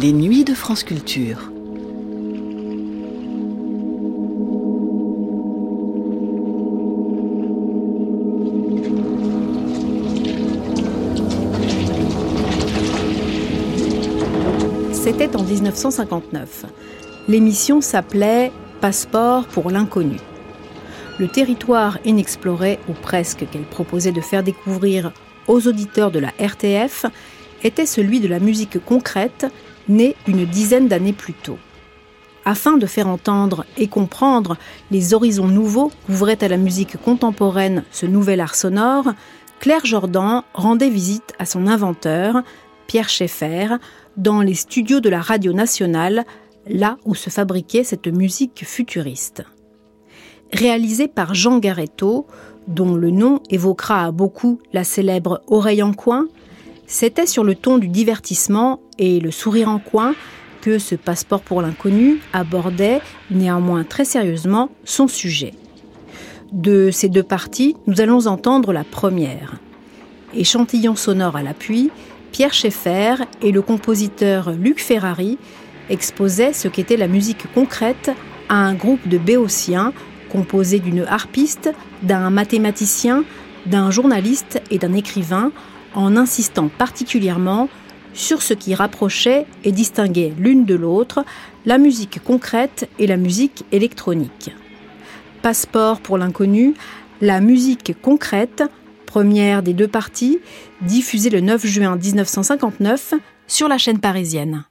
Les nuits de France Culture. C'était en 1959. L'émission s'appelait Passeport pour l'inconnu. Le territoire inexploré, ou presque, qu'elle proposait de faire découvrir aux auditeurs de la RTF, était celui de la musique concrète, née une dizaine d'années plus tôt. Afin de faire entendre et comprendre les horizons nouveaux qu'ouvrait à la musique contemporaine ce nouvel art sonore, Claire Jordan rendait visite à son inventeur, Pierre Schaeffer, dans les studios de la Radio Nationale, là où se fabriquait cette musique futuriste. Réalisée par Jean Garetto, dont le nom évoquera à beaucoup la célèbre Oreille en coin, c'était sur le ton du divertissement et le sourire en coin que ce passeport pour l'inconnu abordait néanmoins très sérieusement son sujet. De ces deux parties, nous allons entendre la première. Échantillon sonore à l'appui, Pierre Schaeffer et le compositeur Luc Ferrari exposaient ce qu'était la musique concrète à un groupe de béotiens composé d'une harpiste, d'un mathématicien, d'un journaliste et d'un écrivain en insistant particulièrement sur ce qui rapprochait et distinguait l'une de l'autre la musique concrète et la musique électronique. Passeport pour l'inconnu, la musique concrète, première des deux parties, diffusée le 9 juin 1959 sur la chaîne parisienne.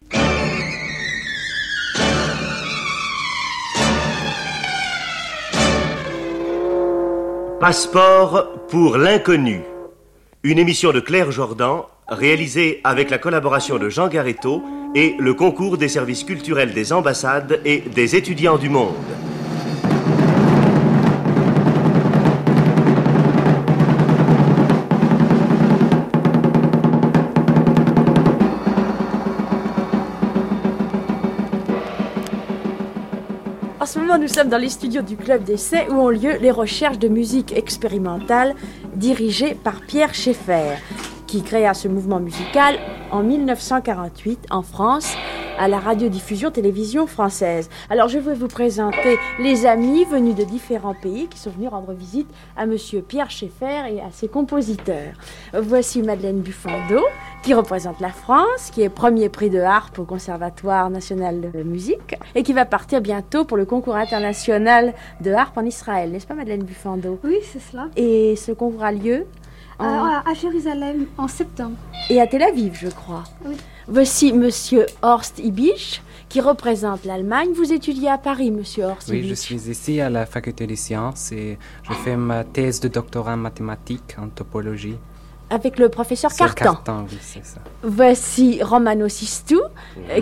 Passeport pour l'inconnu. Une émission de Claire Jordan réalisée avec la collaboration de Jean Garetto et le concours des services culturels des ambassades et des étudiants du monde. En ce moment, nous sommes dans les studios du Club d'essai où ont lieu les recherches de musique expérimentale dirigées par Pierre Schaeffer, qui créa ce mouvement musical en 1948 en France à la radiodiffusion télévision française. Alors je vais vous présenter les amis venus de différents pays qui sont venus rendre visite à monsieur Pierre Schaeffer et à ses compositeurs. Voici Madeleine Buffando qui représente la France, qui est premier prix de harpe au Conservatoire national de musique et qui va partir bientôt pour le concours international de harpe en Israël, n'est-ce pas Madeleine Buffando? Oui, c'est cela. Et ce concours a lieu Euh, à Jérusalem en septembre. et à Tel Aviv, je crois. Oui. Voici Monsieur Horst Ibisch, qui représente l'Allemagne. Vous étudiez à Paris, Monsieur Horst Oui, je Ibisch. suis ici à la faculté des sciences et je fais ma thèse de doctorat en mathématiques, en topologie. Avec le professeur Sur Cartan. Cartan, oui, c'est ça. Voici Romano Sistou,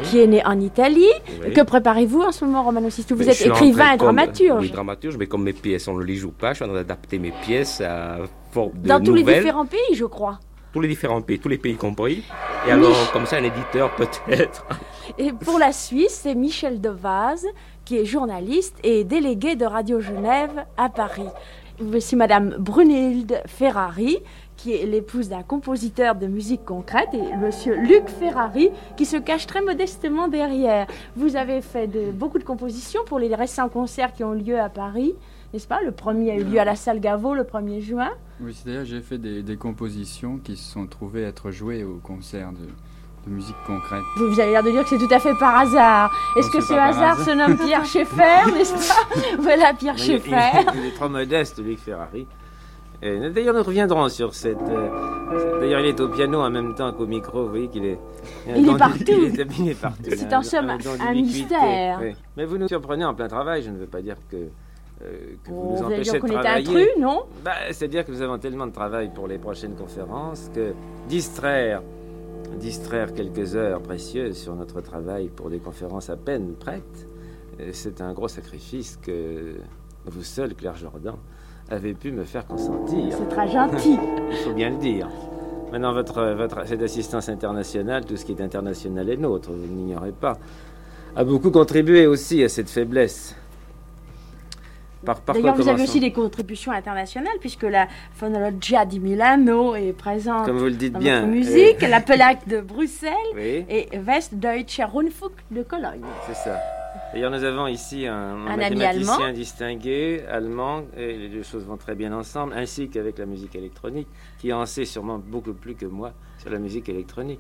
qui est né en Italie. Oui. Que préparez-vous en ce moment, Romano Sistou Vous Mais êtes en écrivain et comme- dramaturge. Oui, dramaturge, mais comme mes pièces, on ne les joue pas, je suis en train d'adapter mes pièces à forme de Dans tous les différents pays, je crois. Tous les différents pays, tous les pays compris. Et alors, comme ça, un éditeur peut-être. Et pour la Suisse, c'est Michel Devaz, qui est journaliste et délégué de Radio Genève à Paris. Voici Madame Brunhilde Ferrari, qui est l'épouse d'un compositeur de musique concrète, et Monsieur Luc Ferrari, qui se cache très modestement derrière. Vous avez fait de, beaucoup de compositions pour les récents concerts qui ont lieu à Paris, n'est-ce pas? Le premier a eu lieu à la salle Gaveau le 1er juin. Oui, c'est-à-dire j'ai fait des, des compositions qui se sont trouvées être jouées au concert de, de musique concrète. Vous, vous avez l'air de dire que c'est tout à fait par hasard. Est-ce que ce hasard hasard. se nomme Pierre Schaeffer, n'est-ce pas? Voilà Pierre Schaeffer. il- il est trop modeste, Luc Ferrari. D'ailleurs, nous reviendrons sur cette. euh, D'ailleurs, il est au piano en même temps qu'au micro. Vous voyez qu'il est. Il est partout. Il est, il est partout. C'est en somme don un d'ubiquité. mystère. Oui. Mais vous nous surprenez en plein travail. Je ne veux pas dire que. Euh, que vous Oh, nous vous allez empêchez de travailler. intrus, non? Bah, C'est-à-dire que nous avons tellement de travail pour les prochaines conférences que distraire, distraire quelques heures précieuses sur notre travail pour des conférences à peine prêtes, euh, c'est un gros sacrifice que vous seul, Claire Jordan, avez pu me faire consentir. C'est très gentil. Il faut bien le dire. Maintenant, votre, votre, cette assistance internationale, tout ce qui est international est nôtre, vous ne l'ignorez pas, a beaucoup contribué aussi à cette faiblesse. Par, par D'ailleurs, vous avez aussi des contributions internationales, puisque la Fonologia di Milano est présente Comme vous le dites dans bien. notre musique, la Pelac de Bruxelles Oui, et Westdeutscher Rundfunk de Cologne. c'est ça. D'ailleurs, nous avons ici un, un mathématicien allemand. distingué, allemand, et les deux choses vont très bien ensemble, ainsi qu'avec la musique électronique, qui en sait sûrement beaucoup plus que moi sur la musique électronique.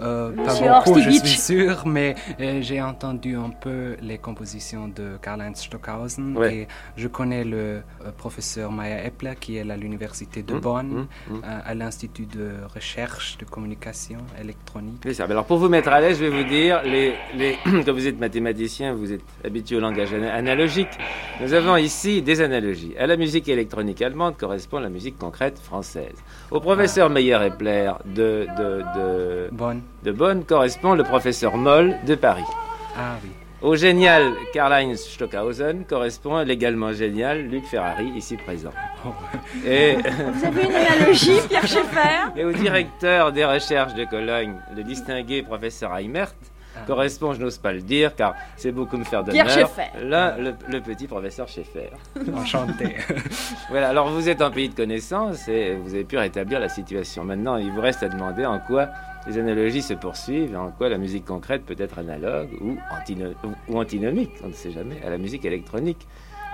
Euh, pas Monsieur beaucoup, je suis sûr, mais euh, j'ai entendu un peu les compositions de Karl-Heinz Stockhausen Ouais. et je connais le euh, professeur Maya Epler qui est à l'université de Hum, Bonn, hum, hum. euh, à l'Institut de recherche de communication électronique. C'est ça. Alors pour vous mettre à l'aise, je vais vous dire, les, les, comme vous êtes mathématicien, vous êtes habitué au langage ana- analogique. Nous avons ici des analogies. À la musique électronique allemande correspond la musique concrète française. Au professeur Meyer Epler de, de, de, Bonn. de Bonn correspond le professeur Moll de Paris. Ah oui. Au génial Karl-Heinz Stockhausen correspond l'également génial Luc Ferrari, ici présent. Oh, Et, Vous avez une analogie, Pierre Schaeffer? Et au directeur des recherches de Cologne, le distingué professeur Heimert. Correspond, je n'ose pas le dire, car c'est beaucoup me faire Pierre d'honneur, Schaeffer. là, le, le petit professeur Schaeffer. Enchanté. Voilà, alors vous êtes en pays de connaissance et vous avez pu rétablir la situation. Maintenant, il vous reste à demander en quoi les analogies se poursuivent et en quoi la musique concrète peut être analogue ou, antino- ou antinomique, on ne sait jamais, à la musique électronique.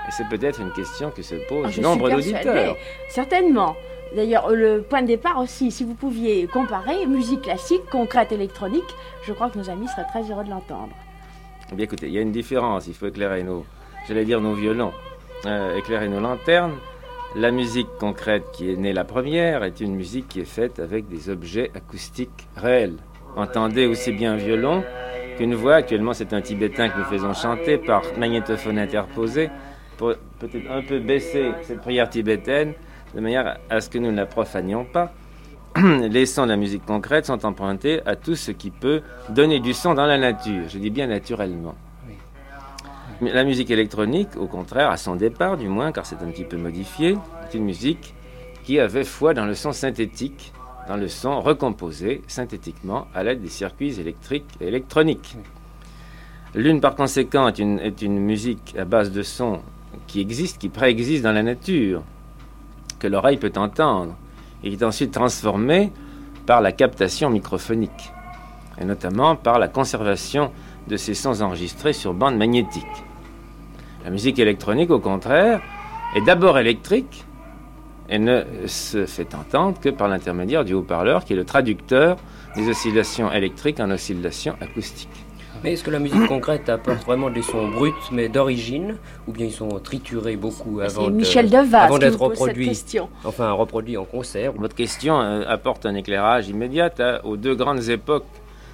Et c'est peut-être une question que se Ah, posent je nombre d'auditeurs. Certainement. D'ailleurs, le point de départ aussi, si vous pouviez comparer musique classique, concrète, électronique, je crois que nos amis seraient très heureux de l'entendre. Eh bien écoutez, il y a une différence, il faut éclairer nos, violons, euh, éclairer nos lanternes. La musique concrète qui est née la première est une musique qui est faite avec des objets acoustiques réels. Entendez aussi bien un violon qu'une voix. Actuellement, c'est un tibétain que nous faisons chanter par magnétophone interposé pour peut-être un peu baisser cette prière tibétaine de manière à ce que nous ne la profanions pas. Les sons de la musique concrète sont empruntés à tout ce qui peut donner du son dans la nature. Je dis bien naturellement. Mais la musique électronique, au contraire, à son départ du moins, car c'est un petit peu modifié, est une musique qui avait foi dans le son synthétique, dans le son recomposé synthétiquement à l'aide des circuits électriques et électroniques. L'une, par conséquent, est une, est une musique à base de son qui existe, qui préexiste dans la nature, l'oreille peut entendre, et qui est ensuite transformée par la captation microphonique, et notamment par la conservation de ces sons enregistrés sur bande magnétique. La musique électronique, au contraire, est d'abord électrique et ne se fait entendre que par l'intermédiaire du haut-parleur qui est le traducteur des oscillations électriques en oscillations acoustiques. Mais est-ce que la musique concrète apporte vraiment des sons bruts, mais d'origine, ou bien ils sont triturés beaucoup avant de- Deval avant d'être reproduits, question. enfin reproduits en concert Votre question euh, apporte un éclairage immédiat à- aux deux grandes époques,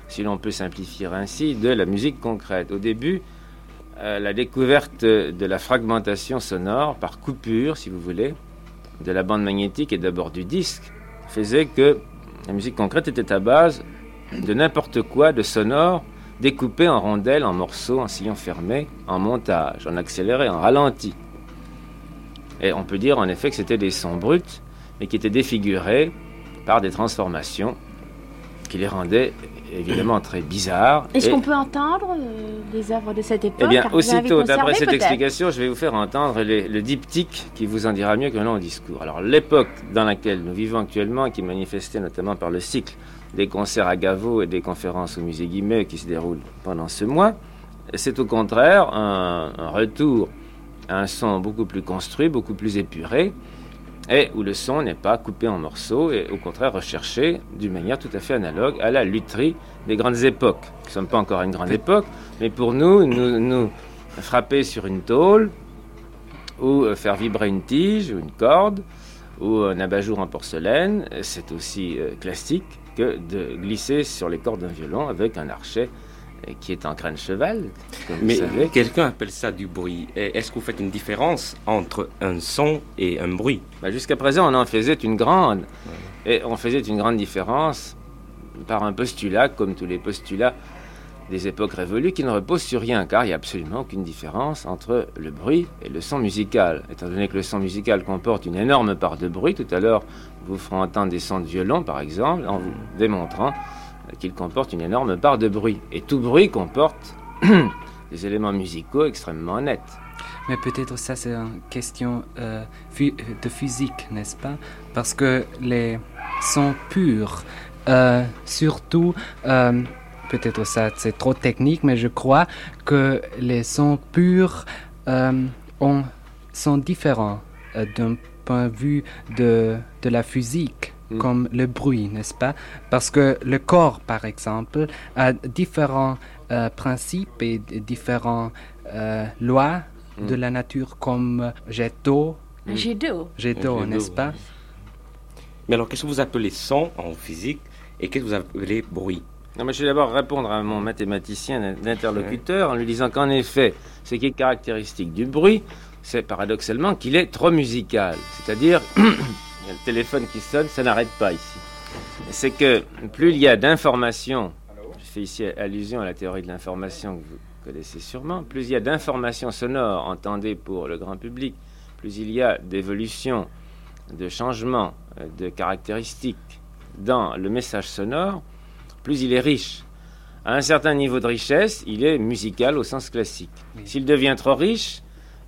si l'on peut simplifier ainsi, de la musique concrète. Au début, euh, la découverte de la fragmentation sonore par coupure, si vous voulez, de la bande magnétique et d'abord du disque, faisait que la musique concrète était à base de n'importe quoi de sonore découpé en rondelles, en morceaux, en sillons fermés, en montage, en accéléré, en ralenti. Et on peut dire en effet que c'était des sons bruts, mais qui étaient défigurés par des transformations qui les rendaient évidemment très bizarres. Est-ce qu'on peut entendre euh, des œuvres de cette époque? Eh bien, aussitôt, d'après cette explication, je vais vous faire entendre les- le diptyque qui vous en dira mieux que le long discours. Alors, l'époque dans laquelle nous vivons actuellement, qui est manifestée notamment par le cycle des concerts à Gaveau et des conférences au musée Guimet qui se déroulent pendant ce mois, c'est au contraire un, retour à un son beaucoup plus construit, beaucoup plus épuré, et où le son n'est pas coupé en morceaux, et au contraire recherché d'une manière tout à fait analogue à la lutherie des grandes époques. Nous ne sommes pas encore à une grande époque, mais pour nous, nous, frapper sur une tôle, ou faire vibrer une tige ou une corde, ou un abat-jour en porcelaine, c'est aussi euh, classique que de glisser sur les cordes d'un violon avec un archet euh, qui est en crâne cheval, comme Mais quelqu'un appelle ça du bruit. Est-ce que vous faites une différence entre un son et un bruit? Bah, Jusqu'à présent, on en faisait une grande. Et on faisait une grande différence par un postulat, comme tous les postulats des époques révolues, qui ne reposent sur rien, car il n'y a absolument aucune différence entre le bruit et le son musical. Étant donné que le son musical comporte une énorme part de bruit, tout à l'heure, vous ferons entendre des sons de violon, par exemple, en vous démontrant qu'il comporte une énorme part de bruit. Et tout bruit comporte des éléments musicaux extrêmement nets. Mais peut-être ça c'est une question euh, de physique, n'est-ce pas? Parce que les sons purs, euh, surtout, euh, peut-être ça c'est trop technique, mais je crois que les sons purs ont, sont différents d'un point de vue de, de la physique mm. comme le bruit, n'est-ce pas? Parce que le corps, par exemple, a différents principes et différentes lois Mm. de la nature comme jet d'eau. Jet d'eau. Jet d'eau, n'est-ce pas? Mais alors, qu'est-ce que vous appelez son en physique et qu'est-ce que vous appelez bruit? Je vais d'abord répondre à mon mathématicien d'interlocuteur en lui disant qu'en effet, ce qui est caractéristique du bruit, c'est paradoxalement qu'il est trop musical. C'est-à-dire, il y a le téléphone qui sonne, ça n'arrête pas ici. C'est que plus il y a d'informations, je fais ici allusion à la théorie de l'information que vous connaissez sûrement, plus il y a d'informations sonores entendées pour le grand public, plus il y a d'évolution, de changements, euh, de caractéristiques dans le message sonore, plus il est riche. À un certain niveau de richesse, il est musical au sens classique. S'il devient trop riche,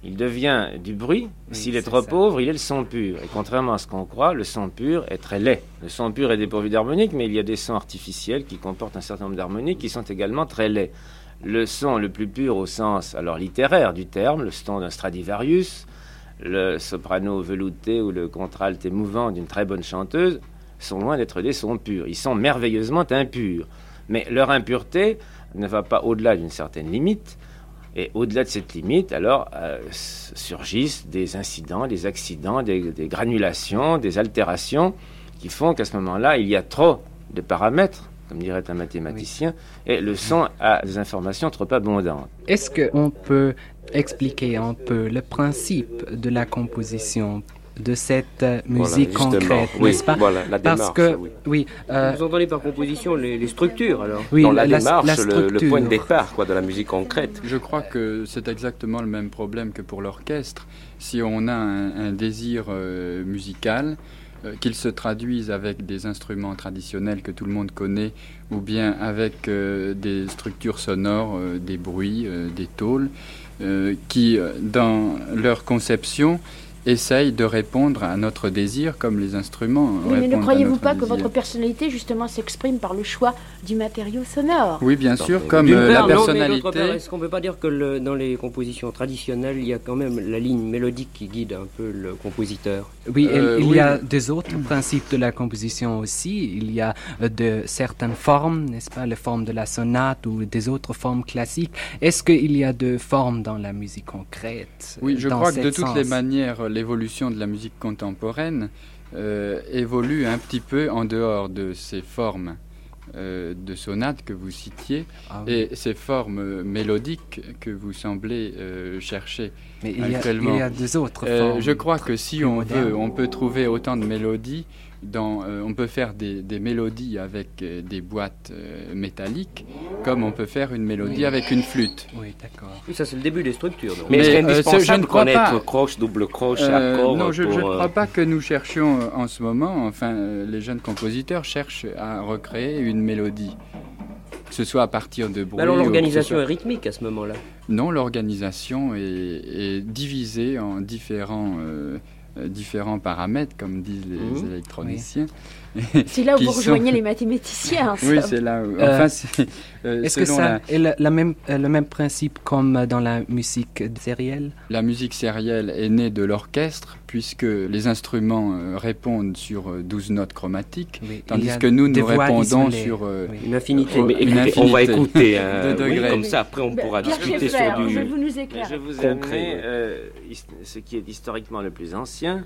il devient du bruit. S'il est, trop pauvre, il est le son pur. Et contrairement à ce qu'on croit, le son pur est très laid. Le son pur est dépourvu d'harmonique, mais il y a des sons artificiels qui comportent un certain nombre d'harmoniques qui sont également très laids le son le plus pur au sens alors littéraire du terme, le son d'un Stradivarius, le soprano velouté ou le contralte émouvant d'une très bonne chanteuse, sont loin d'être des sons purs. Ils sont merveilleusement impurs. Mais leur impureté ne va pas au-delà d'une certaine limite. Et au-delà de cette limite, alors euh, surgissent des incidents, des accidents, des granulations, des altérations qui font qu'à ce moment-là, il y a trop de paramètres comme dirait un mathématicien, et le son a des informations trop abondantes. Est-ce qu'on peut expliquer un peu le principe de la composition de cette musique concrète, n'est-ce pas Voilà, la démarche, Parce que, oui. Euh, Vous entendez par composition les, structures, alors Oui, Dans la, démarche, le, point de départ quoi, de la musique concrète. Je crois que c'est exactement le même problème que pour l'orchestre. Si on a un, désir euh, musical, euh, qu'ils se traduisent avec des instruments traditionnels que tout le monde connaît ou bien avec euh, des structures sonores, euh, des bruits, des tôles, qui, dans leur conception, essaye de répondre à notre désir comme les instruments. Oui, mais ne croyez-vous pas que votre personnalité justement s'exprime par le choix du matériau sonore? Oui, bien sûr, comme euh, la personnalité. Est-ce qu'on ne peut pas dire que dans les compositions traditionnelles, il y a quand même la ligne mélodique qui guide un peu le compositeur? Oui, euh, il y a des autres principes de la composition aussi. Il y a euh, de certaines formes, n'est-ce pas, les formes de la sonate ou des autres formes classiques. Est-ce qu'il y a de formes dans la musique concrète Oui, je crois que de toutes les manières l'évolution de la musique contemporaine euh, évolue un petit peu en dehors de ces formes euh, de sonates que vous citiez ah et ces formes mélodiques que vous semblez euh, chercher Mais il y, a, il y a des autres formes. je crois que si on veut, on peut trouver autant de mélodies euh, on peut faire des, mélodies avec euh, des boîtes euh, métalliques, comme on peut faire une mélodie avec une flûte. Oui, d'accord. ça c'est le début des structures. Mais, est-ce indispensable je ne crois pas. croche, double croche, accord Non, je, ne crois pas que nous cherchions en ce moment, enfin, les jeunes compositeurs cherchent à recréer une mélodie. Que ce soit à partir de bruit. alors l'organisation est rythmique à ce moment-là Non, l'organisation est, divisée en différents euh, différents paramètres, comme disent les, mmh. électroniciens. C'est là où vous rejoignez les mathématiciens. oui, c'est là où. Enfin, euh, euh, Est-ce que ça est la, même, le même principe comme dans la musique sérielle? La musique sérielle est née de l'orchestre, puisque les instruments répondent sur 12 notes chromatiques, tandis que nous, nous répondons sur une infinité. on va écouter hein. comme ça, après on pourra discuter sur du. Je vous nous éclaire. Je vous ai ce qui est historiquement le plus ancien,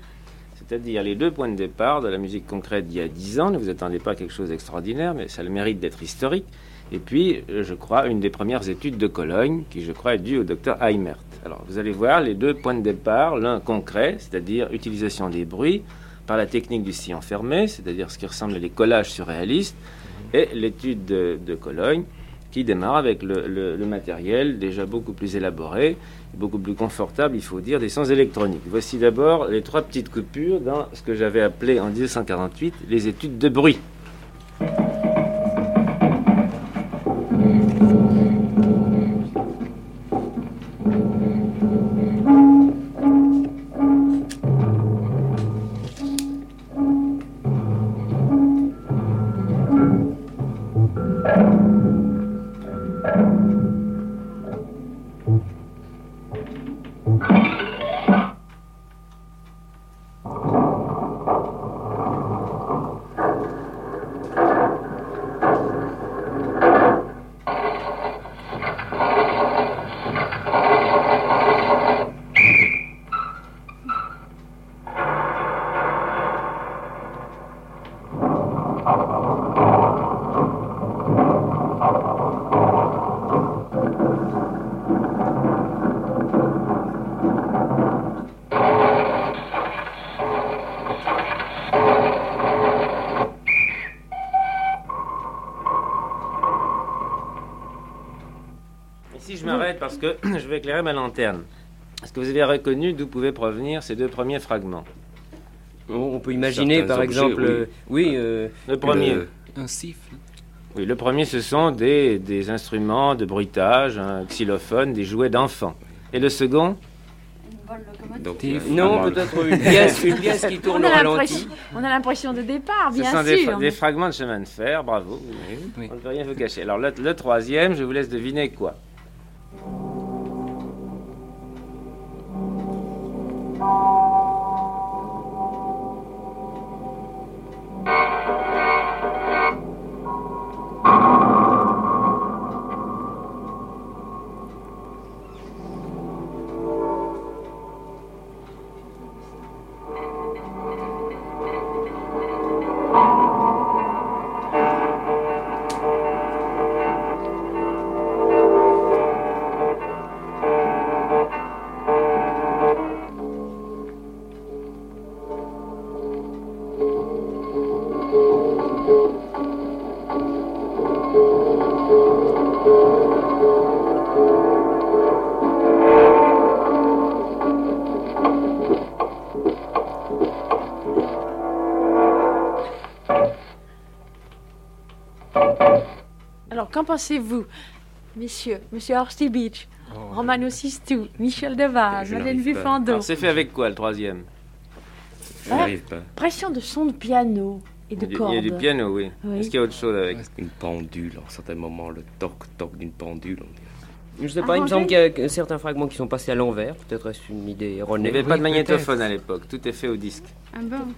c'est-à-dire les deux points de départ de la musique concrète d'il y a dix ans. Ne vous attendez pas à quelque chose d'extraordinaire, mais ça a le mérite d'être historique. Et puis, je crois, une des premières études de Cologne, qui je crois est due au docteur Heimert. Alors, vous allez voir les deux points de départ, l'un concret, c'est-à-dire utilisation des bruits par la technique du sillon fermé, c'est-à-dire ce qui ressemble à les collages surréalistes, et l'étude de, Cologne, qui démarre avec le, matériel déjà beaucoup plus élaboré, beaucoup plus confortable, il faut dire, des sons électroniques. Voici d'abord les trois petites coupures dans ce que j'avais appelé en 1948 les études de bruit. Que je vais éclairer ma lanterne. Est-ce que vous avez reconnu d'où pouvaient provenir ces deux premiers fragments? On peut imaginer, Certains par objets, exemple, oui. euh, oui, euh, Le premier. Le- Un siffle. Oui, le premier, ce sont des, des instruments de bruitage, un xylophone, des jouets d'enfants. Et le second? Euh, non, peut-être une pièce, une pièce qui tourne On au a ralenti. l'impression- on a l'impression de départ, Ce bien sont des, sûr. fra- des fragments de chemin de fer, bravo. Oui. On ne peut rien vous cacher. Alors le, le troisième, je vous laisse deviner quoi. Qu'en pensez-vous, messieurs Monsieur Horsti Beach, Romano Sistou, Michel Deval, Je Madeleine. Vufando. Alors c'est fait avec quoi le troisième? Je n'arrive pas. Pression de son de piano et de il, y a- il y a du piano, oui. Oui. Est-ce qu'il y a autre chose avec Une pendule, en certains moments, le toc-toc d'une pendule. on dirait. Je sais pas, il me semble qu'il y a certains fragments qui sont passés à l'envers. Peut-être est-ce une idée Il n'y erronée. avait pas de magnétophone à l'époque, tout est fait au disque. Ah bon?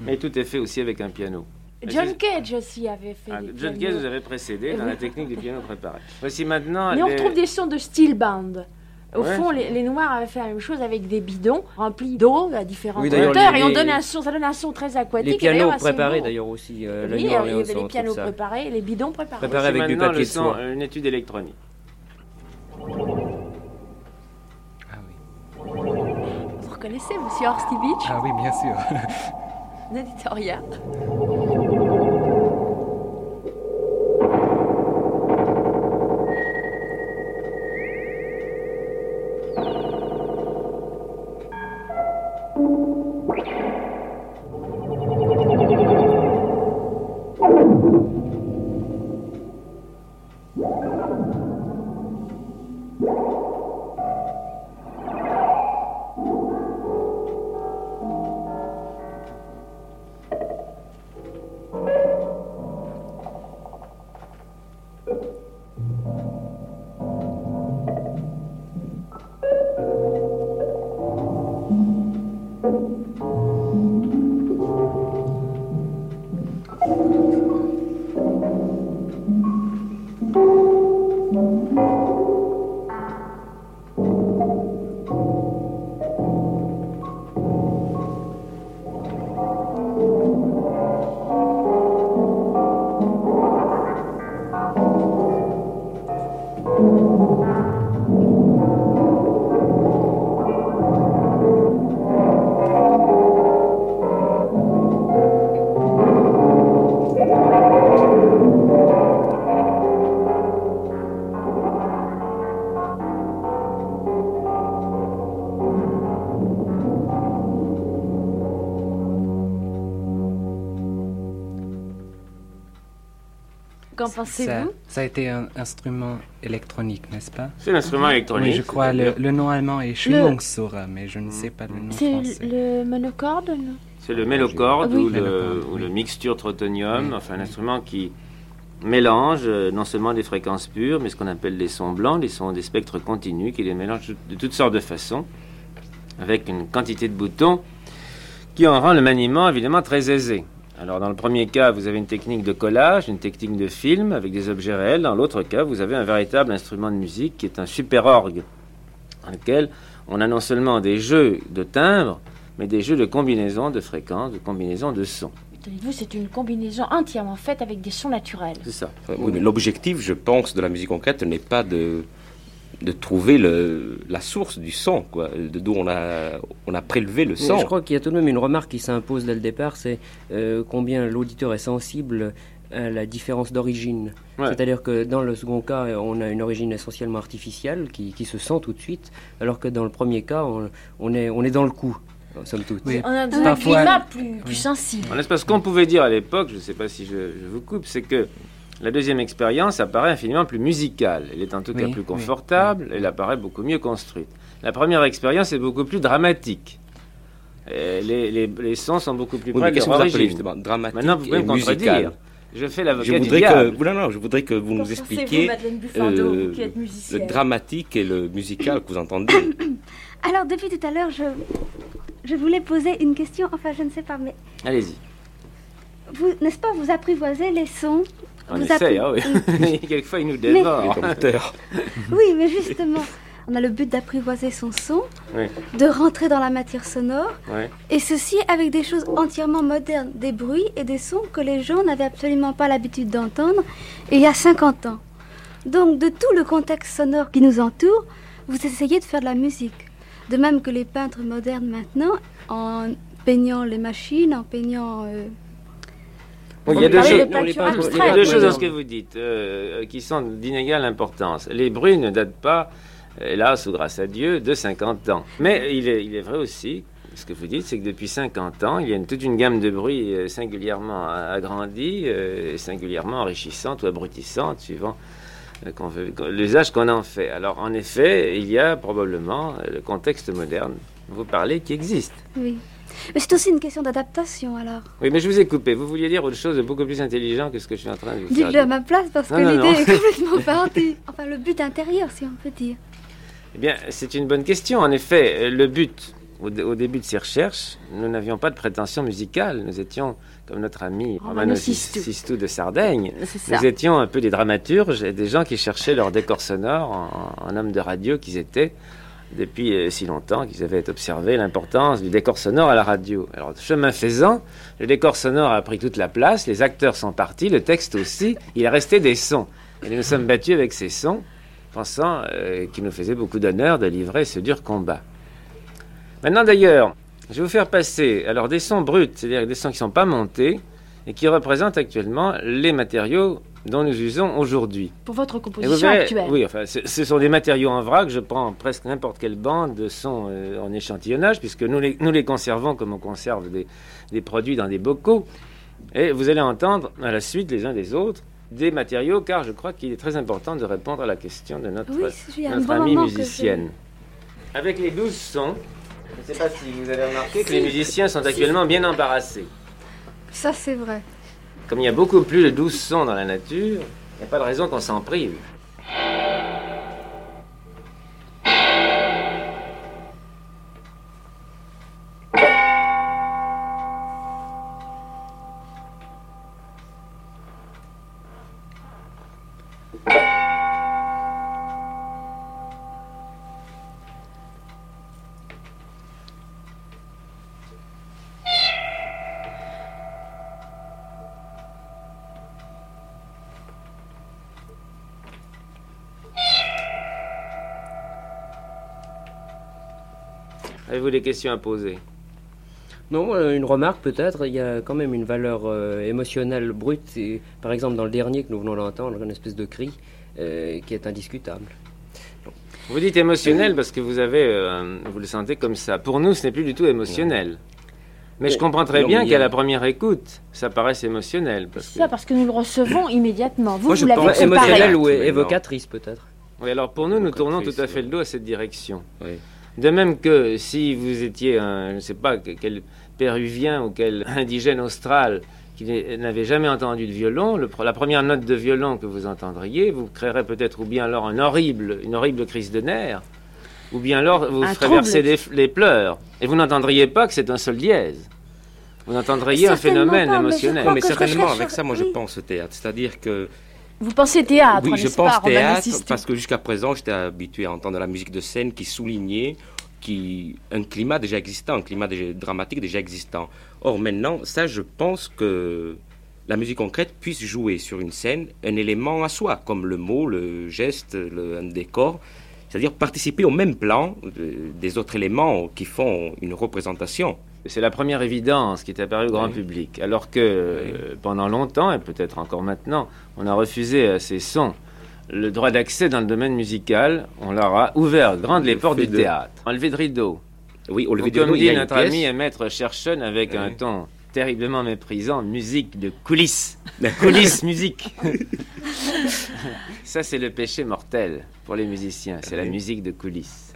Mais tout est fait aussi avec un piano. John Cage aussi avait fait Ah, John pianos. Cage vous avait précédé dans oui. la technique du piano préparé. Voici maintenant Mais on retrouve des sons de steel band. Au Ouais. fond, les, les Noirs avaient fait la même chose avec des bidons remplis d'eau à différentes Oui, hauteurs les- et on donne un son, ça donne un son très aquatique. Les pianos préparés d'ailleurs aussi. euh, Oui, il y avait les pianos préparés les bidons préparés. Préparés avec du papier le de son, soie. une étude électronique. Ah oui. Vous reconnaissez Monsieur Horsti Beach, Ah oui, bien sûr. l'éditorial pensez-vous ça a été un instrument électronique, n'est-ce pas C'est l'instrument électronique. Oui, je crois. Le, le nom allemand est Schwingungsora, mais je ne sais pas le nom C'est français. le monocorde non C'est le mélocorde Ah oui. ou, le, Mélocorde, ou le oui. mixture trotonium, Oui. enfin un instrument qui mélange euh, non seulement des fréquences pures, mais ce qu'on appelle des sons blancs, des sons des spectres continus, qui les mélange de toutes sortes de façons, avec une quantité de boutons qui en rend le maniement évidemment très aisé. Alors dans le premier cas, vous avez une technique de collage, une technique de film avec des objets réels. Dans l'autre cas, vous avez un véritable instrument de musique qui est un super orgue, dans lequel on a non seulement des jeux de timbres, mais des jeux de combinaison de fréquences, de combinaison de sons. Tenez-vous, c'est une combinaison entièrement faite avec des sons naturels. C'est ça. Oui, mais l'objectif, je pense, de la musique concrète n'est pas de, de trouver le, la source du son, quoi, de d'où on a, on a prélevé le Mais son. Je crois qu'il y a tout de même une remarque qui s'impose dès le départ, c'est euh, combien l'auditeur est sensible à la différence d'origine. C'est-à-dire que dans le second cas, on a une origine essentiellement artificielle qui, qui, se sent tout de suite, alors que dans le premier cas, on, est, on est dans le coup. Somme toute. Oui. On a un climat plus, plus sensible. ce qu'on pouvait dire à l'époque, je ne sais pas si je, vous coupe, c'est que la deuxième expérience apparaît infiniment plus musicale. Elle est en tout cas plus confortable, elle apparaît beaucoup mieux construite. La première expérience est beaucoup plus dramatique. Les, les, les, sons sont beaucoup plus près de l'origine. Dramatique Maintenant, vous pouvez me contredire. Je fais l'avocat du diable. Que, non, non, je voudrais que vous nous expliquiez euh, le dramatique et le musical que vous entendez. Alors, depuis tout à l'heure, je, je voulais poser une question. Enfin, je ne sais pas, mais... Allez-y. Vous, n'est-ce pas, vous apprivoisez les sons On essaie, hein, oui. Quelquefois, il nous dévore. oui, mais justement, on a le but d'apprivoiser son son, de rentrer dans la matière sonore, et ceci avec des choses entièrement modernes, des bruits et des sons que les gens n'avaient absolument pas l'habitude d'entendre il y a 50 ans. Donc de tout le contexte sonore qui nous entoure, vous essayez de faire de la musique. De même que les peintres modernes maintenant, en peignant les machines, en peignant... Euh, il y a deux, choses, dans ce que vous dites euh, qui sont d'inégale importance. Les bruits ne datent pas hélas ou grâce à Dieu, de 50 ans. Mais il est, il est vrai aussi, ce que vous dites, c'est que depuis 50 ans, il y a toute une gamme de bruits euh, singulièrement agrandie, euh, singulièrement enrichissante ou abrutissante, suivant euh, l'usage qu'on en fait. Alors, en effet, il y a probablement le contexte moderne, vous parlez, qui existe. Oui. Mais c'est aussi une question d'adaptation, alors. Oui, mais je vous ai coupé. Vous vouliez dire autre chose de beaucoup plus intelligent que ce que je suis en train de vous dire. Dites-le à ma place, parce que l'idée est complètement partie. Enfin, le but intérieur, si on peut dire. Eh bien, c'est une bonne question. En effet, le but, au, début de ces recherches, nous n'avions pas de prétention musicale. Nous étions, comme notre ami Romano Sistou de Sardaigne, nous étions un peu des dramaturges et des gens qui cherchaient leur décor sonore en, en hommes de radio qu'ils étaient depuis euh, si longtemps qu'ils avaient observé l'importance du décor sonore à la radio. Alors, chemin faisant, le décor sonore a pris toute la place, les acteurs sont partis, le texte aussi, il est resté des sons. Et nous nous sommes battus avec ces sons pensant euh, qu'il nous faisait beaucoup d'honneur de livrer ce dur combat. Maintenant d'ailleurs, je vais vous faire passer alors des sons bruts, c'est-à-dire des sons qui ne sont pas montés et qui représentent actuellement les matériaux dont nous usons aujourd'hui. Pour votre composition actuelle Oui, enfin, ce sont des matériaux en vrac. Je prends presque n'importe quelle bande de sons euh, en échantillonnage, puisque nous les, nous les conservons comme on conserve des, des produits dans des bocaux. Et vous allez entendre à la suite les uns des autres des matériaux, car je crois qu'il est très important de répondre à la question de notre, notre amie musicienne. Avec les douze sons, je ne sais pas si vous avez remarqué que les musiciens sont actuellement bien embarrassés. Ça, c'est vrai. Comme il y a beaucoup plus de douze sons dans la nature, il n'y a pas de raison qu'on s'en prive. Avez-vous des questions à poser? Non, euh, une remarque peut-être, il y a quand même une valeur euh, émotionnelle brute, et, par exemple dans le dernier que nous venons d'entendre, une espèce de cri euh, qui est indiscutable. Vous dites émotionnel parce que vous avez, vous le sentez comme ça. Pour nous, ce n'est plus du tout émotionnel. Mais je comprends très bien qu'à la première écoute, ça paraisse émotionnel. Parce que... ça, parce que nous le recevons immédiatement. Vous, Moi, vous l'avez émotionnel ou évocatrice peut-être. Oui, alors pour nous, nous tournons tout à fait le dos à cette direction. Oui. De même que si vous étiez un, je ne sais pas, quel péruvien ou quel indigène austral qui n'avait jamais entendu de violon, la première note de violon que vous entendriez, vous créerez peut-être ou bien alors un horrible, une horrible crise de nerfs, ou bien alors vous ferez verser les pleurs, et vous n'entendriez pas que c'est un sol dièse. Vous entendriez un phénomène émotionnel. Mais, certainement, avec ça, moi je pense au théâtre. C'est-à-dire que vous pensez théâtre Oui, je pense théâtre parce que jusqu'à présent, j'étais habitué à entendre la musique de scène qui soulignait qui, un climat déjà existant, un climat déjà dramatique déjà existant. Or maintenant, ça, je pense que la musique concrète puisse jouer sur une scène un élément à soi, comme le mot, le geste, le, un décor, c'est-à-dire participer au même plan euh, des autres éléments qui font une représentation. C'est la première évidence qui est apparue au grand public. Alors que euh, pendant longtemps, et peut-être encore maintenant, on a refusé à ces sons le droit d'accès dans le domaine musical. On leur a ouvert grandes les portes du théâtre. Enlevé de rideau. Oui, on le rideau. Comme dit notre ami et maître Cherchen avec un ton terriblement méprisant, musique de coulisses. coulisses, musique. Ça, c'est le péché mortel pour les musiciens. C'est la musique de coulisses.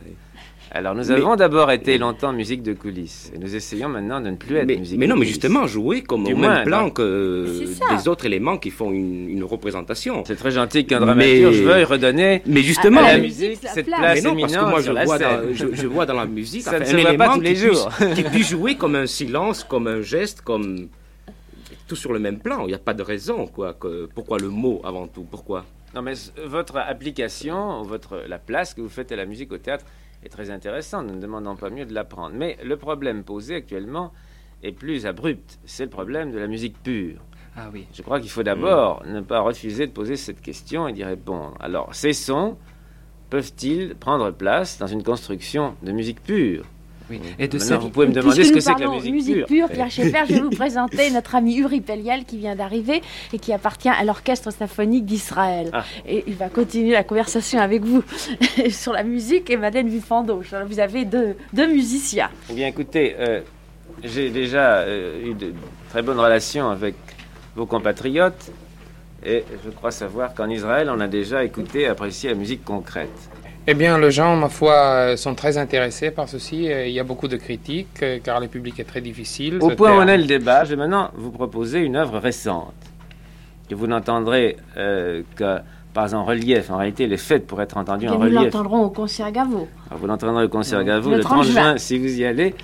Alors nous avons d'abord été longtemps musique de coulisses et nous essayons maintenant de ne plus être mais, musique mais non, mais justement jouer comme au même plan que des autres éléments qui font une, représentation. C'est très gentil qu'un dramaturge veuille redonner mais justement, à la musique cette place. mais non, parce que moi je vois, dans, je, vois dans la musique ça ne se voit pas tous les jours. qui puisse jouer comme un silence, comme un geste, comme tout sur le même plan. Il n'y a pas de raison quoi. Que, pourquoi le mot avant tout? Pourquoi? Non mais votre application, votre la place que vous faites à la musique au théâtre est très intéressant, nous ne demandons pas mieux de l'apprendre. Mais le problème posé actuellement est plus abrupt, c'est le problème de la musique pure. Ah oui. Je crois qu'il faut d'abord ne pas refuser de poser cette question et d'y répondre. Alors, ces sons peuvent-ils prendre place dans une construction de musique pure? Et de Maintenant, vous pouvez me demander ce que c'est que la musique, musique pure. Pierre Schaeffer, je vais vous présenter notre ami Uri Pelliel qui vient d'arriver et qui appartient à l'Orchestre symphonique d'Israël. Ah. Et il va continuer la conversation avec vous sur la musique et Madeleine Vufando. Vous avez deux, deux musiciens. Eh bien, écoutez, euh, j'ai déjà euh, eu de très bonnes relations avec vos compatriotes et je crois savoir qu'en Israël, on a déjà écouté et apprécié la musique concrète. Eh bien, les gens, ma foi, sont très intéressés par ceci. Il y a beaucoup de critiques, euh, car le public est très difficile. Au point où on est le débat, je vais maintenant vous proposer une œuvre récente, que vous n'entendrez euh, que pas en relief. En réalité, elle est faite pour être entendue en relief. Nous l'entendrons au concert Gaveau. Ah, vous l'entendrez au concert Gaveau le 30 juin, si vous y allez.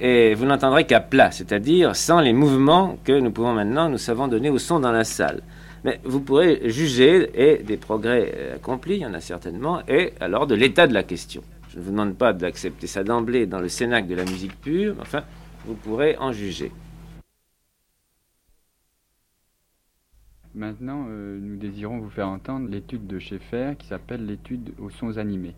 Et vous n'entendrez qu'à plat, c'est-à-dire sans les mouvements que nous pouvons maintenant, nous savons donner au son dans la salle. Mais vous pourrez juger et des progrès euh, accomplis, il y en a certainement, et alors de l'état de la question. Je ne vous demande pas d'accepter ça d'emblée dans le Cénacle de la musique pure, mais enfin, vous pourrez en juger. Maintenant, euh, nous désirons vous faire entendre l'étude de Schaeffer qui s'appelle l'étude aux sons animés.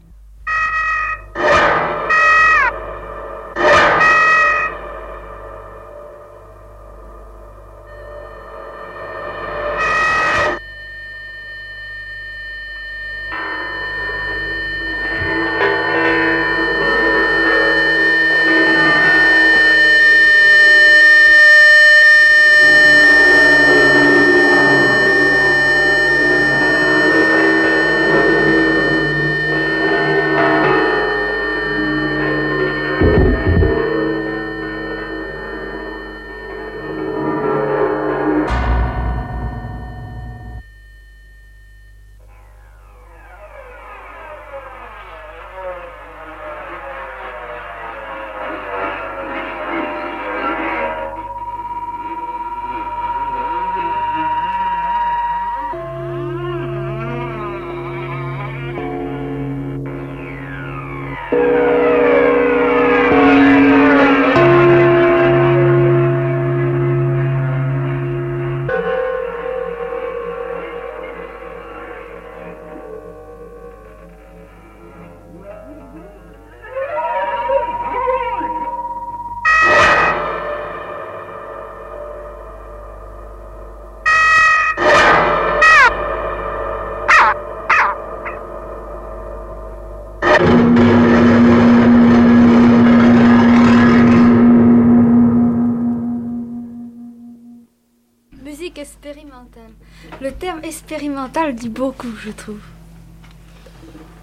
Expérimental dit beaucoup, je trouve.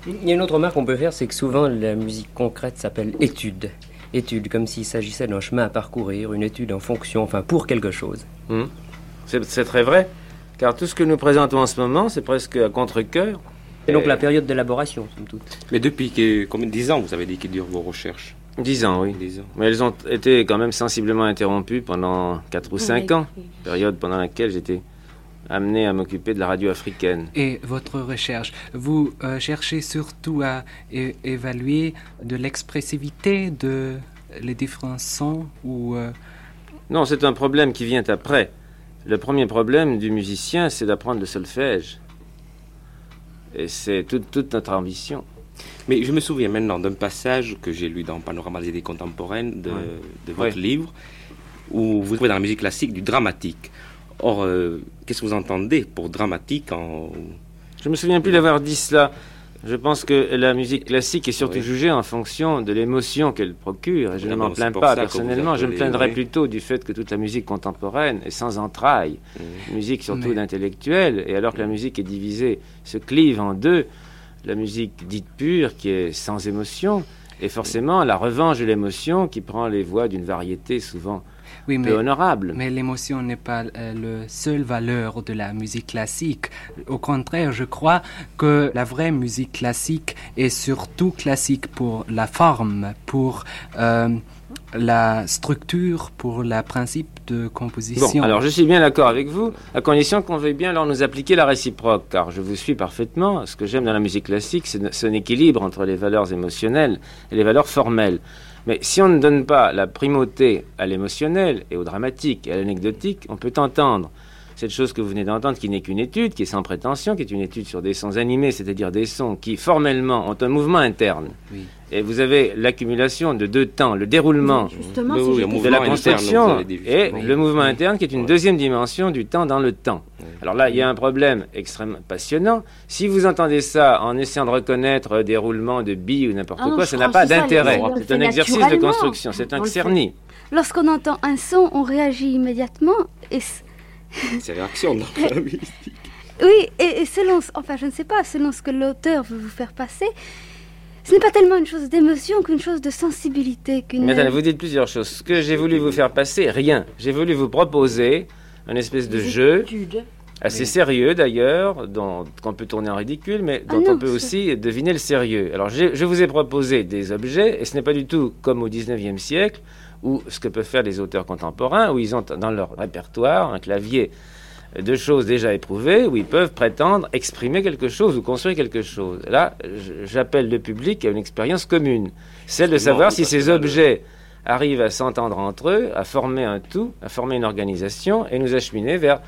Il y a une autre remarque qu'on peut faire, c'est que souvent la musique concrète s'appelle étude. Étude, comme s'il s'agissait d'un chemin à parcourir, une étude en fonction, enfin pour quelque chose. Hmm. C'est très vrai, car tout ce que nous présentons en ce moment, c'est presque à contre-coeur. Et donc la période d'élaboration, somme toute. Mais depuis combien, 10 ans, vous avez dit qu'ils durent vos recherches? Dix ans, oui. 10 ans. Mais elles ont été quand même sensiblement interrompues pendant 4 ou 5 ans, période pendant laquelle j'étais amené à m'occuper de la radio africaine. Et votre recherche, vous euh, cherchez surtout à évaluer de l'expressivité de les différents sons ou euh, Non, c'est un problème qui vient après. Le premier problème du musicien, c'est d'apprendre le solfège. Et c'est toute notre ambition. Mais je me souviens maintenant d'un passage que j'ai lu dans Panorama des idées contemporaines de, votre livre, où vous trouvez dans la musique classique du dramatique. Or, euh, qu'est-ce que vous entendez pour dramatique en... Je me souviens plus d'avoir dit cela. Je pense que la musique classique est surtout jugée en fonction de l'émotion qu'elle procure. Et je ne m'en plains pas personnellement. Je me plaindrais plutôt du fait que toute la musique contemporaine est sans entrailles. Musique surtout d'intellectuels. Et alors que la musique est divisée, se clive en deux. La musique dite pure, qui est sans émotion, et forcément la revanche de l'émotion qui prend les voix d'une variété souvent oui, mais, honorable. Mais l'émotion n'est pas euh, le seul valeur de la musique classique. Au contraire, je crois que la vraie musique classique est surtout classique pour la forme, pour euh, la structure, pour le principe de composition. Bon, alors je suis bien d'accord avec vous, à condition qu'on veuille bien alors nous appliquer la réciproque, car je vous suis parfaitement. Ce que j'aime dans la musique classique, c'est un équilibre entre les valeurs émotionnelles et les valeurs formelles. Mais si on ne donne pas la primauté à l'émotionnel et au dramatique et à l'anecdotique, on peut entendre cette chose que vous venez d'entendre qui n'est qu'une étude, qui est sans prétention, qui est une étude sur des sons animés, c'est-à-dire des sons qui formellement ont un mouvement interne. Et vous avez l'accumulation de deux temps, le déroulement de la construction et le mouvement interne qui est une deuxième dimension du temps dans le temps. Alors là, il y a un problème extrêmement passionnant. Si vous entendez ça en essayant de reconnaître des roulements de billes ou n'importe ah quoi, ça n'a pas d'intérêt. C'est un exercice de construction, c'est un cerni. Lorsqu'on entend un son, on réagit immédiatement et c'est réaction dans la Oui, et, selon, enfin je ne sais pas, selon ce que l'auteur veut vous faire passer, ce n'est pas tellement une chose d'émotion qu'une chose de sensibilité. qu'une. Mais vous dites plusieurs choses. Ce que j'ai voulu vous faire passer, rien. J'ai voulu vous proposer un espèce de jeu assez sérieux d'ailleurs, qu'on peut tourner en ridicule, mais ah dont on peut aussi deviner le sérieux. Alors je vous ai proposé des objets, et ce n'est pas du tout comme au 19e siècle, ou ce que peuvent faire les auteurs contemporains, où ils ont dans leur répertoire un clavier de choses déjà éprouvées, où ils peuvent prétendre exprimer quelque chose ou construire quelque chose. Là, j'appelle le public à une expérience commune, celle de savoir si ces objets arrivent à s'entendre entre eux, à former un tout, à former une organisation et nous acheminer vers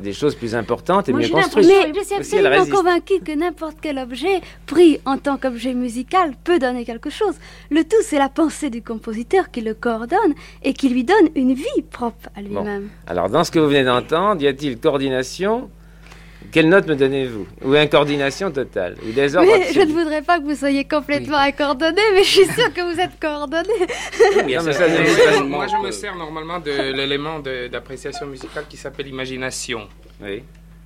des choses plus importantes et mieux construites. Mais je suis absolument convaincue que n'importe quel objet pris en tant qu'objet musical peut donner quelque chose. Le tout, c'est la pensée du compositeur qui le coordonne et qui lui donne une vie propre à lui-même. Alors, dans ce que vous venez d'entendre, y a-t-il coordination quelle note me donnez-vous Ou incoordination totale Ou désordre mais Je ne voudrais pas que vous soyez complètement incoordonné, mais je suis sûr que vous êtes coordonné. moi, je me sers normalement de l'élément d'appréciation musicale qui s'appelle imagination. Oui.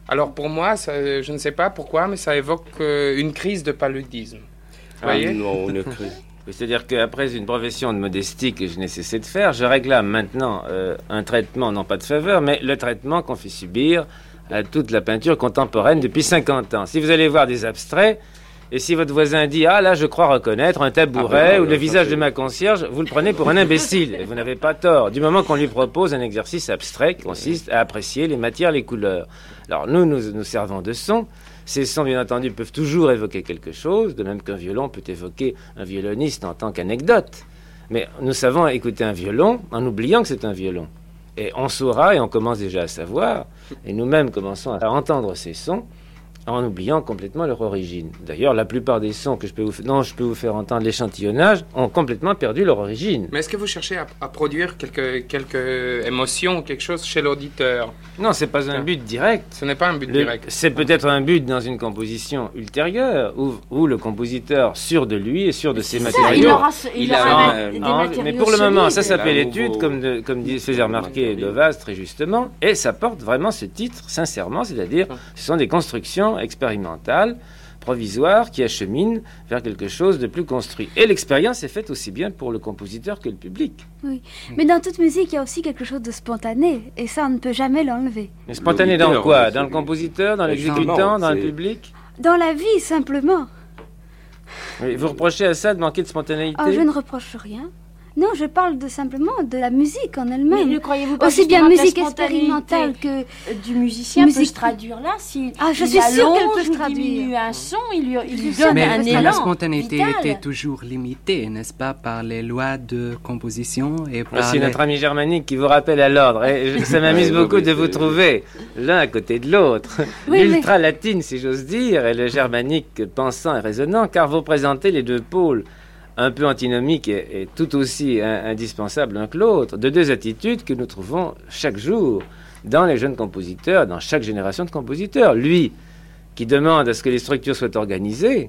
Alors pour moi, je ne sais pas pourquoi, mais ça évoque euh, une crise de paludisme. Vous ah, voyez non, une crise. C'est-à-dire qu'après une profession de modestie que je n'ai cessé de faire, je réclame maintenant euh, un traitement, non pas de faveur, mais le traitement qu'on fait subir à toute la peinture contemporaine depuis 50 ans. Si vous allez voir des abstraits, et si votre voisin dit Ah là, je crois reconnaître un tabouret ah, ou le visage de ma concierge, vous le prenez pour un imbécile. Et vous n'avez pas tort. Du moment qu'on lui propose un exercice abstrait qui consiste à apprécier les matières, les couleurs. Alors nous, nous nous servons de sons. Ces sons, bien entendu, peuvent toujours évoquer quelque chose, de même qu'un violon peut évoquer un violoniste en tant qu'anecdote. Mais nous savons écouter un violon en oubliant que c'est un violon. Et on saura, et on commence déjà à savoir, et nous-mêmes commençons à entendre ces sons, en oubliant complètement leur origine. D'ailleurs, la plupart des sons que je peux vous, non, je peux vous faire entendre l'échantillonnage ont complètement perdu leur origine. Mais est-ce que vous cherchez à, produire quelques, quelques émotions, quelque chose chez l'auditeur? Non, c'est pas un but direct. Ce n'est pas un but direct. C'est peut-être un but dans une composition ultérieure, où, où, le compositeur, sûr de lui et sûr de ses matériaux... Il aura, il aura Mais pour le moment, ça s'appelle étude, comme, de, comme faisait remarquer Devas très justement, et ça porte vraiment ce titre, sincèrement, c'est-à-dire ce sont des constructions expérimentale, provisoire, qui achemine vers quelque chose de plus construit. Et l'expérience est faite aussi bien pour le compositeur que le public. Oui, mais dans toute musique, il y a aussi quelque chose de spontané, et ça, on ne peut jamais l'enlever. Mais spontané dans quoi? Dans le compositeur, dans l'exécutant, dans le public? Dans la vie, simplement. vous reprochez à ça de manquer de spontanéité? Oh, Je ne reproche rien. Non, je parle de simplement de la musique en elle-même. Mais ne croyez-vous pas Aussi bien musique expérimentale que du musicien musique... peut se traduire là si Ah, je suis sûre qu'elle peut se traduire. un son, il lui, il lui donne mais un élan. la spontanéité était toujours limitée, n'est-ce pas, par les lois de composition et par Voici notre ami germanique qui vous rappelle à l'ordre. Et ça m'amuse beaucoup de vous trouver l'un à côté de l'autre. L'ultra latine, si j'ose dire, et le germanique pensant et raisonnant, car vous présentez les deux pôles un peu antinomique et, tout aussi indispensable l'un que l'autre, de deux attitudes que nous trouvons chaque jour dans les jeunes compositeurs, dans chaque génération de compositeurs. Lui, qui demande à ce que les structures soient organisées,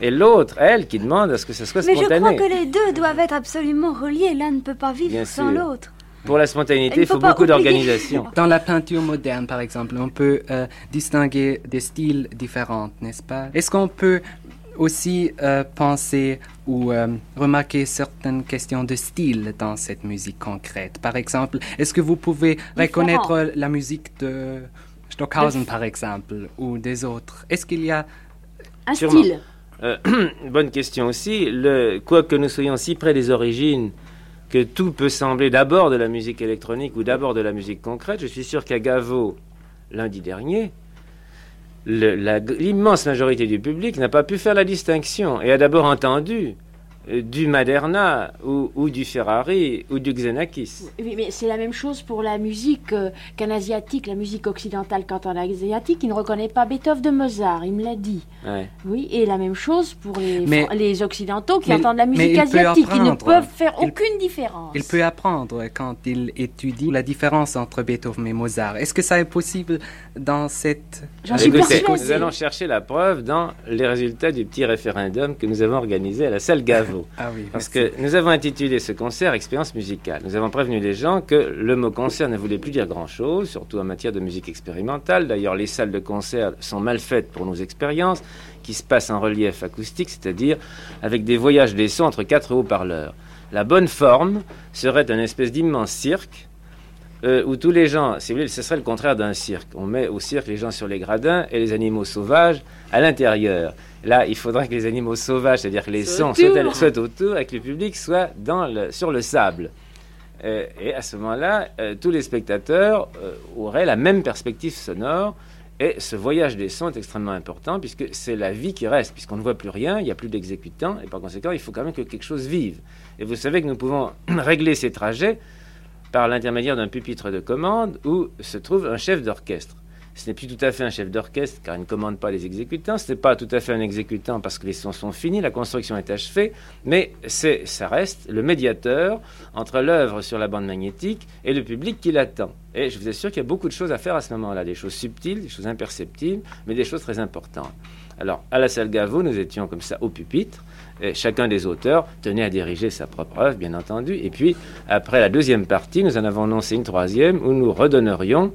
et l'autre, elle, qui demande à ce que ce soit spontané. Mais je crois que les deux doivent être absolument reliés. L'un ne peut pas vivre sans l'autre. Pour la spontanéité, il faut, beaucoup d'organisation. Dans la peinture moderne, par exemple, on peut euh, distinguer des styles différents, n'est-ce pas? Est-ce qu'on peut aussi euh, penser ou euh, remarquer certaines questions de style dans cette musique concrète. Par exemple, est-ce que vous pouvez reconnaître la musique de Stockhausen, par exemple, ou des autres? Est-ce qu'il y a un style euh, Bonne question aussi. Le, quoique nous soyons si près des origines que tout peut sembler d'abord de la musique électronique ou d'abord de la musique concrète, je suis sûr qu'à Gavo, lundi dernier, l'immense majorité du public n'a pas pu faire la distinction et a d'abord entendu du Maderna ou, du Ferrari ou du Xenakis. Oui, mais c'est la même chose pour la musique euh, qu'un asiatique, la musique occidentale. Quand un asiatique, il ne reconnaît pas Beethoven de Mozart, il me l'a dit. Oui, et la même chose pour les, les occidentaux qui entendent la musique asiatique, ils ne peuvent faire aucune différence. Il peut apprendre quand il étudie la différence entre Beethoven et Mozart. Est-ce que ça est possible dans cette... J'en suis Nous allons chercher la preuve dans les résultats du petit référendum que nous avons organisé à la salle Ah Parce que nous avons intitulé ce concert Expérience musicale. Nous avons prévenu les gens que le mot concert ne voulait plus dire grand-chose, surtout en matière de musique expérimentale. D'ailleurs, les salles de concert sont mal faites pour nos expériences, qui se passent en relief acoustique, c'est-à-dire avec des voyages des sons entre quatre haut-parleurs. La bonne forme serait un espèce d'immense cirque euh, où tous les gens, si vous voulez, ce serait le contraire d'un cirque. On met au cirque les gens sur les gradins et les animaux sauvages à l'intérieur. Là, il faudrait que les animaux sauvages, c'est-à-dire que les sons soient, autour et que le public soit sur le sable. Euh, et à ce moment-là, euh, tous les spectateurs auraient la même perspective sonore. Et ce voyage des sons est extrêmement important puisque c'est la vie qui reste, puisqu'on ne voit plus rien, il n'y a plus d'exécutants, et par conséquent, il faut quand même que quelque chose vive. Et vous savez que nous pouvons régler ces trajets par l'intermédiaire d'un pupitre de commande où se trouve un chef d'orchestre. Ce n'est plus tout à fait un chef d'orchestre car il ne commande pas les exécutants. Ce n'est pas tout à fait un exécutant parce que les sons sont finis, la construction est achevée, mais c'est, ça reste le médiateur entre l'œuvre sur la bande magnétique et le public qui l'attend. Et je vous assure qu'il y a beaucoup de choses à faire à ce moment-là, des choses subtiles, des choses imperceptibles, mais des choses très importantes. Alors, à la salle Gaveau, nous étions comme ça au pupitre. Chacun des auteurs tenait à diriger sa propre œuvre, bien entendu. Et puis, après la deuxième partie, nous en avons annoncé une troisième où nous redonnerions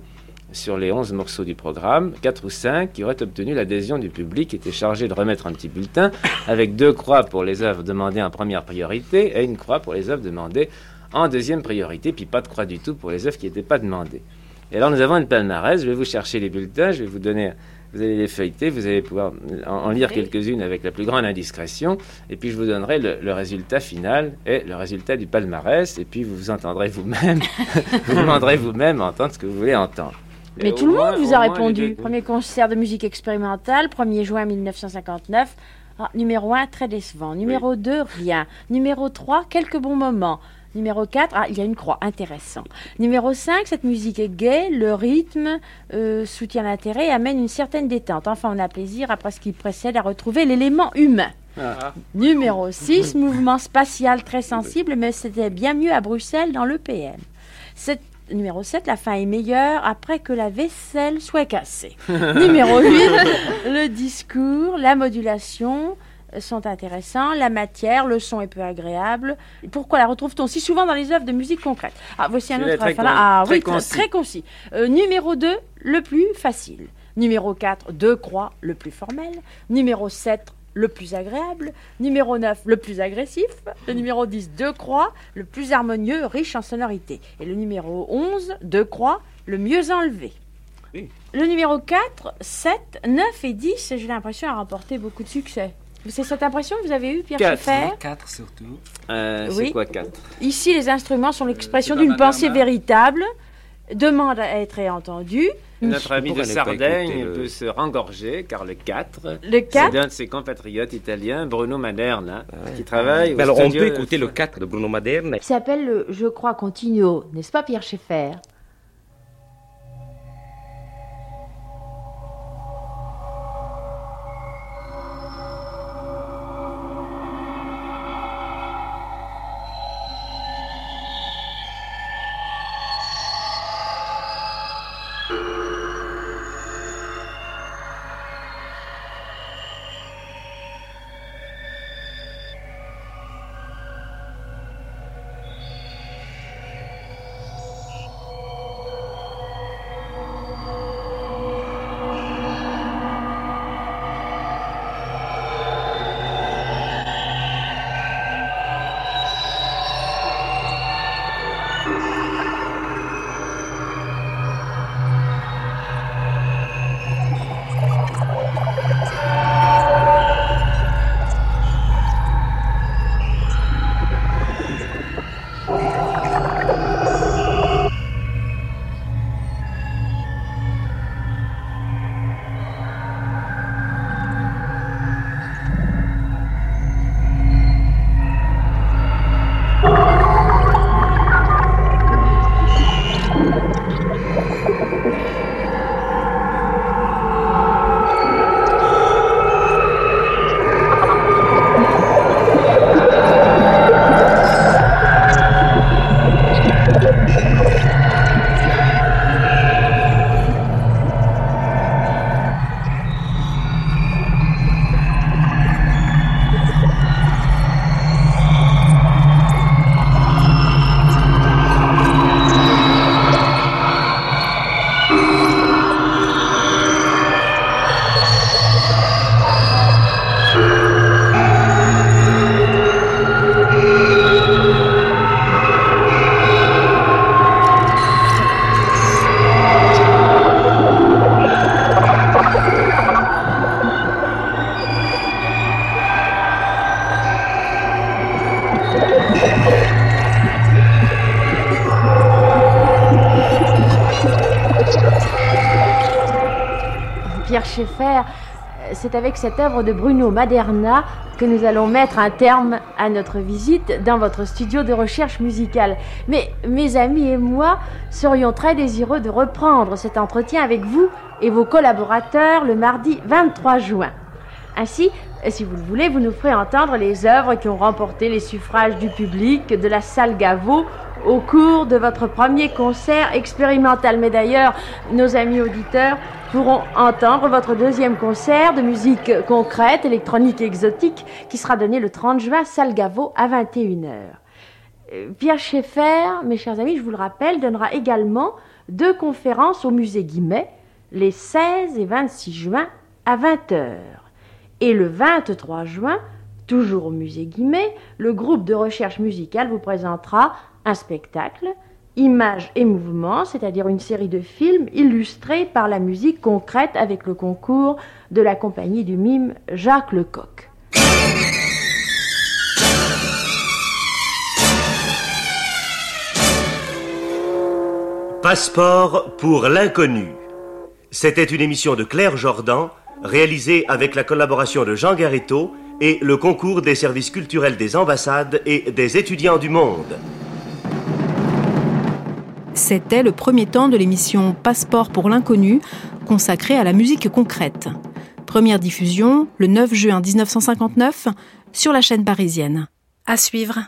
sur les 11 morceaux du programme, 4 ou 5 qui auraient obtenu l'adhésion du public, qui était chargé de remettre un petit bulletin avec deux croix pour les œuvres demandées en première priorité et une croix pour les œuvres demandées en deuxième priorité, puis pas de croix du tout pour les œuvres qui n'étaient pas demandées. Et alors nous avons une palmarès, je vais vous chercher les bulletins, je vais vous donner, vous allez les feuilleter, vous allez pouvoir en, lire quelques-unes avec la plus grande indiscrétion, et puis je vous donnerai le, le résultat final et le résultat du palmarès, et puis vous vous entendrez vous-même, vous demanderez vous-même entendre ce que vous voulez entendre. Mais tout le monde vous a répondu. Premier concert de musique expérimentale, 1er juin 1959. Ah, numéro 1, très décevant. Numéro 2, rien. Numéro 3, quelques bons moments. Numéro 4, ah, il y a une croix, intéressant. Numéro 5, cette musique est gaie, le rythme euh, soutient l'intérêt et amène une certaine détente. Enfin, on a plaisir, après ce qui précède, à retrouver l'élément humain. Ah. Numéro 6, mouvement spatial très sensible, mais c'était bien mieux à Bruxelles dans le PM. Cette Numéro 7, la fin est meilleure après que la vaisselle soit cassée. Numéro 8, le discours, la modulation sont intéressants, la matière, le son est peu agréable. Pourquoi la retrouve-t-on si souvent dans les œuvres de musique concrète? Ah, voici un autre. Très, ah, oui, concis. très concis. Euh, numéro 2, le plus facile. Numéro 4, deux croix, le plus formel. Numéro 7, le plus agréable. Numéro 9, le plus agressif. Le numéro 10, deux croix, le plus harmonieux, riche en sonorité. Et le numéro 11, deux croix, le mieux enlevé. Le numéro 4, 7, 9 et 10, j'ai l'impression, a remporté beaucoup de succès. C'est cette impression que vous avez eue, Pierre Schaeffer Quatre. Surtout. Euh, c'est quoi quatre Ici, les instruments sont l'expression d'une pensée véritable, demande à être entendue. Notre ami de Sardaigne peut se rengorger car le 4, le 4 c'est un de ses compatriotes italiens, Bruno Maderna, qui travaille au Alors on peut écouter le 4 de Bruno Maderna. Qui s'appelle, je crois, Continuo, n'est-ce pas Pierre Schaeffer c'est avec cette œuvre de Bruno Maderna que nous allons mettre un terme à notre visite dans votre studio de recherche musicale. Mais mes amis et moi serions très désireux de reprendre cet entretien avec vous et vos collaborateurs le mardi 23 juin. Ainsi, si vous le voulez, vous nous ferez entendre les œuvres qui ont remporté les suffrages du public de la salle Gaveau au cours de votre premier concert expérimental. Mais d'ailleurs, nos amis auditeurs pourront entendre votre deuxième concert de musique concrète, électronique et exotique, qui sera donné le 30 juin, salle Gaveau, à 21h. Euh, Pierre Schaeffer, mes chers amis, je vous le rappelle, donnera également deux conférences au musée Guimet, les 16 et 26 juin à 20h. Et le 23 juin, toujours au musée Guimet, le groupe de recherche musicale vous présentera un spectacle, Images et mouvements, c'est-à-dire une série de films illustrés par la musique concrète avec le concours de la compagnie du mime Jacques Lecoq. Passeport pour l'inconnu. C'était une émission de Claire Jordan, réalisée avec la collaboration de Jean Garetto et le concours des services culturels des ambassades et des étudiants du monde. C'était le premier temps de l'émission Passeport pour l'inconnu, consacrée à la musique concrète. Première diffusion le 9 juin 1959 sur la chaîne parisienne. À suivre.